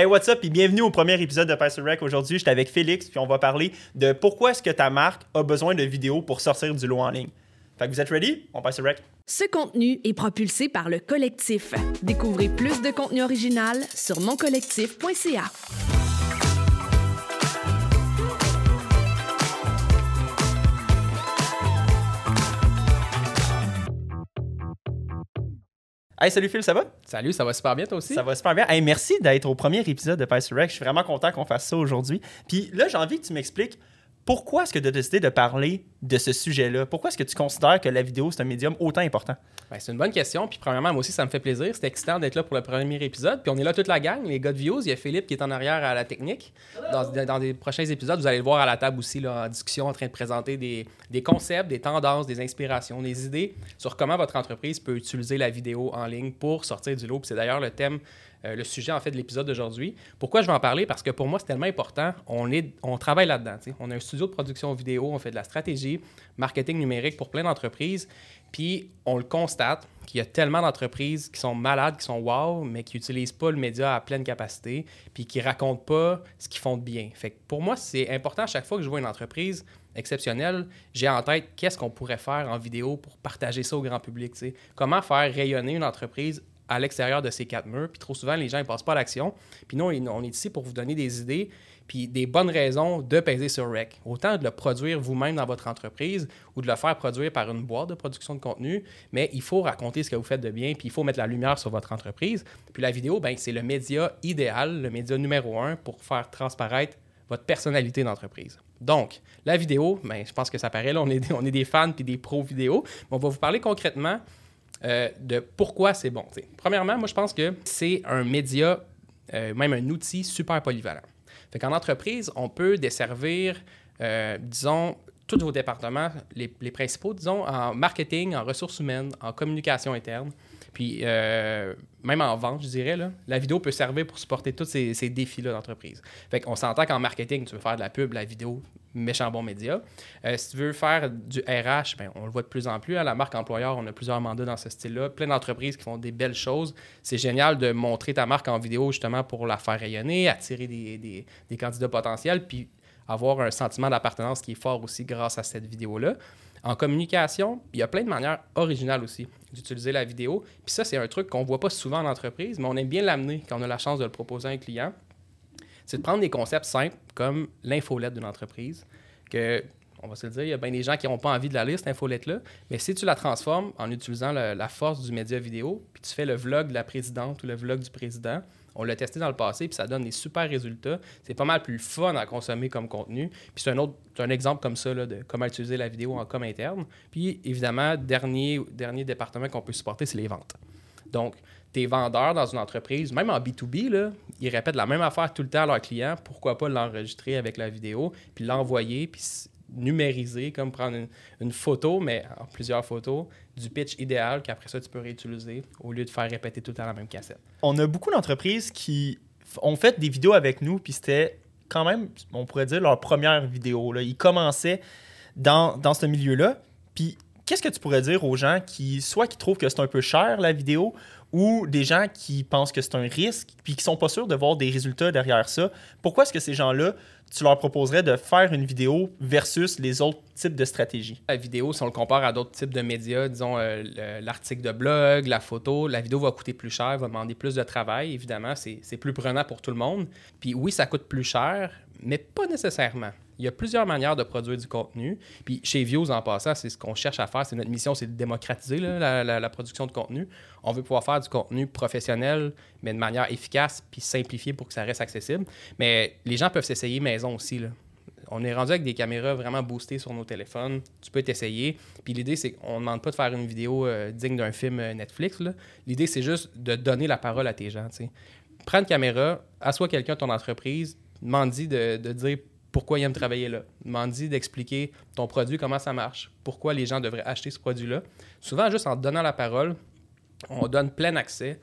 Hey, what's up et bienvenue au premier épisode de Pastor Rec. Aujourd'hui, j'étais avec Félix puis on va parler de pourquoi est-ce que ta marque a besoin de vidéos pour sortir du lot en ligne. Fait que vous êtes ready? On passe au rec. Ce contenu est propulsé par le collectif. Découvrez plus de contenu original sur moncollectif.ca. Hey, salut Phil, ça va? Salut, ça va super bien toi aussi? Ça va super bien. Hey, merci d'être au premier épisode de Pastor Rec. Je suis vraiment content qu'on fasse ça aujourd'hui. Puis là, j'ai envie que tu m'expliques pourquoi est-ce que tu as décidé de parler de ce sujet-là? Pourquoi est-ce que tu considères que la vidéo, c'est un médium autant important? Ben, c'est une bonne question. Puis, premièrement, moi aussi, ça me fait plaisir. C'est excitant d'être là pour le premier épisode. Puis, on est là toute la gang, les gars Views. Il y a Philippe qui est en arrière à la technique. Dans, dans des prochains épisodes, vous allez le voir à la table aussi, là, en discussion, en train de présenter des, des concepts, des tendances, des inspirations, des idées sur comment votre entreprise peut utiliser la vidéo en ligne pour sortir du lot. Puis, c'est d'ailleurs le thème euh, le sujet en fait de l'épisode d'aujourd'hui. Pourquoi je vais en parler? Parce que pour moi, c'est tellement important. On, est, on travaille là-dedans. On a un studio de production vidéo, on fait de la stratégie, marketing numérique pour plein d'entreprises. Puis on le constate qu'il y a tellement d'entreprises qui sont malades, qui sont wow, mais qui n'utilisent pas le média à pleine capacité, puis qui racontent pas ce qu'ils font de bien. Fait pour moi, c'est important à chaque fois que je vois une entreprise exceptionnelle, j'ai en tête qu'est-ce qu'on pourrait faire en vidéo pour partager ça au grand public. Comment faire rayonner une entreprise à l'extérieur de ces quatre murs. Puis trop souvent, les gens ne passent pas à l'action. Puis nous, on est ici pour vous donner des idées puis des bonnes raisons de peser sur REC. Autant de le produire vous-même dans votre entreprise ou de le faire produire par une boîte de production de contenu, mais il faut raconter ce que vous faites de bien, puis il faut mettre la lumière sur votre entreprise. Puis la vidéo, ben, c'est le média idéal, le média numéro un pour faire transparaître votre personnalité d'entreprise. Donc, la vidéo, ben, je pense que ça paraît, là, on est, on est des fans puis des pros vidéo. Mais on va vous parler concrètement euh, de pourquoi c'est bon. Premièrement, moi, je pense que c'est un média, euh, même un outil super polyvalent. Fait qu'en entreprise, on peut desservir, euh, disons, tous vos départements, les, principaux, disons, en marketing, en ressources humaines, en communication interne, puis même en vente, je dirais, là, la vidéo peut servir pour supporter tous ces, ces défis-là d'entreprise. Fait qu'on s'entend qu'en marketing, tu veux faire de la pub, la vidéo, méchant bon média. Euh, si tu veux faire du RH, ben, on le voit de plus en plus. À hein, la marque employeur, on a plusieurs mandats dans ce style-là. Plein d'entreprises qui font des belles choses. C'est génial de montrer ta marque en vidéo justement pour la faire rayonner, attirer des, des, des candidats potentiels, puis avoir un sentiment d'appartenance qui est fort aussi grâce à cette vidéo-là. En communication, il y a plein de manières originales aussi d'utiliser la vidéo. Puis ça, c'est un truc qu'on ne voit pas souvent en entreprise, mais on aime bien l'amener quand on a la chance de le proposer à un client c'est de prendre des concepts simples comme l'infolette d'une entreprise, que, on va se le dire, il y a bien des gens qui n'ont pas envie de la lire, cette infolette-là, mais si tu la transformes en utilisant la force du média vidéo, puis tu fais le vlog de la présidente ou le vlog du président, on l'a testé dans le passé, puis ça donne des super résultats. C'est pas mal plus fun à consommer comme contenu. Puis c'est un autre un exemple comme ça de comment utiliser la vidéo en com interne. Puis évidemment, dernier, dernier département qu'on peut supporter, c'est les ventes. Donc, tes vendeurs dans une entreprise, même en B2B, là, ils répètent la même affaire tout le temps à leurs clients. Pourquoi pas l'enregistrer avec la vidéo, puis l'envoyer, puis numériser, comme prendre une, photo, mais plusieurs photos, du pitch idéal qu'après ça, tu peux réutiliser au lieu de faire répéter tout le temps la même cassette. On a beaucoup d'entreprises qui ont fait des vidéos avec nous, puis c'était quand même, on pourrait dire, leur première vidéo. Ils commençaient dans, dans ce milieu-là, puis qu'est-ce que tu pourrais dire aux gens qui, soit qui trouvent que c'est un peu cher la vidéo, ou des gens qui pensent que c'est un risque, puis qui sont pas sûrs de voir des résultats derrière ça? Pourquoi est-ce que ces gens-là, tu leur proposerais de faire une vidéo versus les autres types de stratégies? La vidéo, si on le compare à d'autres types de médias, disons euh, l'article de blog, la photo, la vidéo va coûter plus cher, va demander plus de travail. Évidemment, c'est plus prenant pour tout le monde. Puis oui, ça coûte plus cher, mais pas nécessairement. Il y a plusieurs manières de produire du contenu. Puis chez Views, en passant, c'est ce qu'on cherche à faire. C'est notre mission, c'est de démocratiser la, production de contenu. On veut pouvoir faire du contenu professionnel, mais de manière efficace puis simplifiée pour que ça reste accessible. Mais les gens peuvent s'essayer maison aussi. On est rendu avec des caméras vraiment boostées sur nos téléphones. Tu peux t'essayer. Puis l'idée, c'est qu'on ne demande pas de faire une vidéo euh, digne d'un film euh, Netflix. L'idée, c'est juste de donner la parole à tes gens. Prends une caméra, assois quelqu'un de ton entreprise, demande-y de, de dire pourquoi ils aiment travailler là. Demande d'expliquer ton produit, comment ça marche, pourquoi les gens devraient acheter ce produit-là. Souvent, juste en donnant la parole, on donne plein accès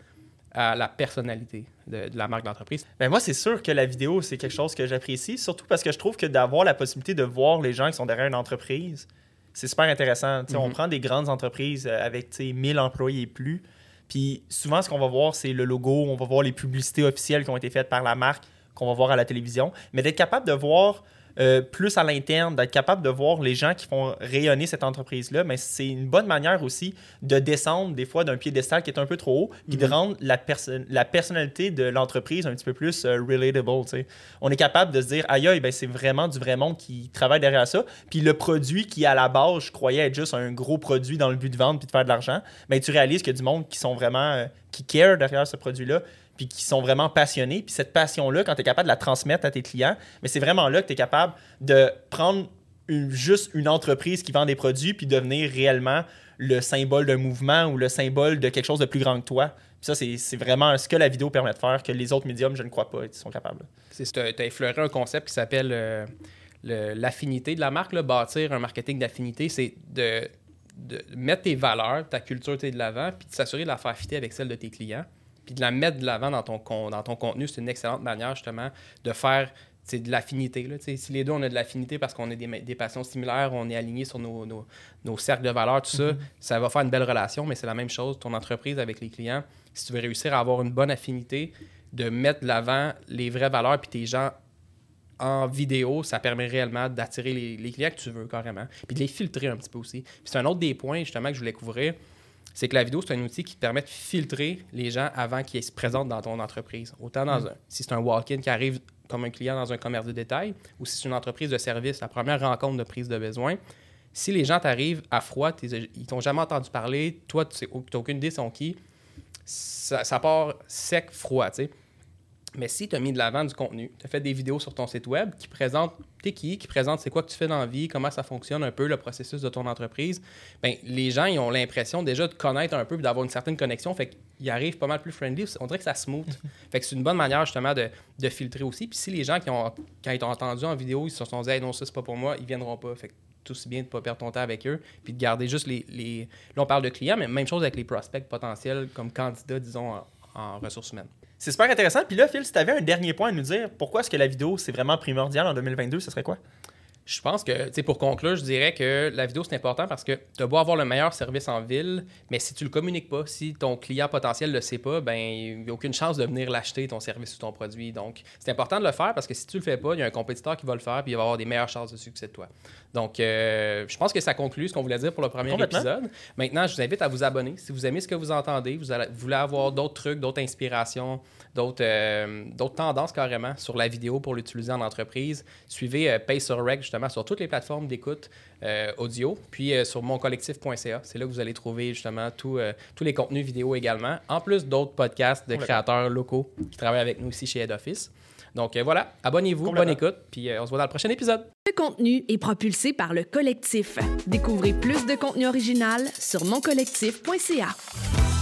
à la personnalité de, la marque d'entreprise. Ben moi, c'est sûr que la vidéo, c'est quelque chose que j'apprécie, surtout parce que je trouve que d'avoir la possibilité de voir les gens qui sont derrière une entreprise, c'est super intéressant. On mhm. prend des grandes entreprises euh, avec 1000 employés et plus, Puis souvent, ce qu'on va voir, c'est le logo, on va voir les publicités officielles qui ont été faites par la marque, qu'on va voir à la télévision. Mais d'être capable de voir euh, plus à l'interne, d'être capable de voir les gens qui font rayonner cette entreprise-là, mais c'est une bonne manière aussi de descendre des fois d'un piédestal qui est un peu trop haut, puis de Mhm. rendre la, perso- la personnalité de l'entreprise un petit peu plus euh, relatable. On est capable de se dire, aïe, aïe, ben, c'est vraiment du vrai monde qui travaille derrière ça. Puis le produit qui, à la base, je croyais être juste un gros produit dans le but de vendre puis de faire de l'argent, ben, tu réalises qu'il y a du monde qui sont vraiment, euh, qui care derrière ce produit-là puis qui sont vraiment passionnés. Puis cette passion-là, quand tu es capable de la transmettre à tes clients, mais c'est vraiment là que tu es capable de prendre juste une entreprise qui vend des produits puis devenir réellement le symbole d'un mouvement ou le symbole de quelque chose de plus grand que toi. Puis ça, c'est vraiment ce que la vidéo permet de faire, que les autres médiums, je ne crois pas, ils sont capables. Tu as effleuré un concept qui s'appelle euh, l'affinité de la marque. Bâtir un marketing d'affinité, c'est de, mettre tes valeurs, ta culture t'es de l'avant, puis de s'assurer de la faire fitter avec celle de tes clients, puis de la mettre de l'avant dans ton, con- dans ton contenu. C'est une excellente manière, justement, de faire sais, de l'affinité. Si les deux, on a de l'affinité parce qu'on a des, des passions similaires, on est alignés sur nos, nos- nos cercles de valeurs, tout ça, ça va faire une belle relation, mais c'est la même chose, ton entreprise avec les clients. Si tu veux réussir à avoir une bonne affinité, de mettre de l'avant les vraies valeurs, puis tes gens en vidéo, ça permet réellement d'attirer les, les clients que tu veux carrément, puis de les filtrer un petit peu aussi. Puis c'est un autre des points justement que je voulais couvrir, c'est que la vidéo, c'est un outil qui te permet de filtrer les gens avant qu'ils se présentent dans ton entreprise. Autant dans un, si c'est un walk-in qui arrive comme un client dans un commerce de détail, ou si c'est une entreprise de service, la première rencontre de prise de besoin. Si les gens t'arrivent à froid, ils t'ont jamais entendu parler, toi, tu n'as aucune idée sont qui, ça, ça part sec, froid, tu sais. Mais si tu as mis de l'avant du contenu, tu as fait des vidéos sur ton site web qui présentent t'es qui, qui présentent c'est quoi que tu fais dans la vie, comment ça fonctionne un peu le processus de ton entreprise, ben, les gens ils ont l'impression déjà de connaître un peu et d'avoir une certaine connexion. Fait qu'ils arrivent pas mal plus friendly. On dirait que ça smooth. fait que c'est une bonne manière justement de, de filtrer aussi. Puis si les gens qui ont, quand ils t'ont entendu en vidéo, ils se sont dit hey, non, ça c'est pas pour moi, ils viendront pas. Fait que tout aussi bien de pas perdre ton temps avec eux, puis de garder juste les, les... Là, on parle de clients, mais même chose avec les prospects potentiels comme candidats, disons, en, en ressources humaines. C'est super intéressant. Puis là, Phil, si tu avais un dernier point à nous dire, pourquoi est-ce que la vidéo, c'est vraiment primordial en 2022, ce serait quoi? Je pense que, tu pour conclure, je dirais que la vidéo, c'est important parce que tu as beau avoir le meilleur service en ville, mais si tu le communiques pas, si ton client potentiel le sait pas, ben il n'y a aucune chance de venir l'acheter, ton service ou ton produit. Donc, c'est important de le faire parce que si tu le fais pas, il y a un compétiteur qui va le faire puis il va avoir des meilleures chances de succès de toi. Donc, euh, je pense que ça conclut ce qu'on voulait dire pour le premier épisode. Maintenant, je vous invite à vous abonner. Si vous aimez ce que vous entendez, vous, allez- vous voulez avoir d'autres trucs, d'autres inspirations, d'autres euh, d'autres tendances carrément sur la vidéo pour l'utiliser en entreprise, suivez euh, justement sur toutes les plateformes d'écoute euh, audio, puis euh, sur moncollectif.ca. C'est là que vous allez trouver justement tout, euh, tous les contenus vidéo également, en plus d'autres podcasts de créateurs locaux qui travaillent avec nous ici chez Head Office. Donc euh, voilà, abonnez-vous, bonne écoute, puis euh, on se voit dans le prochain épisode. Ce contenu est propulsé par le collectif. Découvrez plus de contenu original sur moncollectif.ca.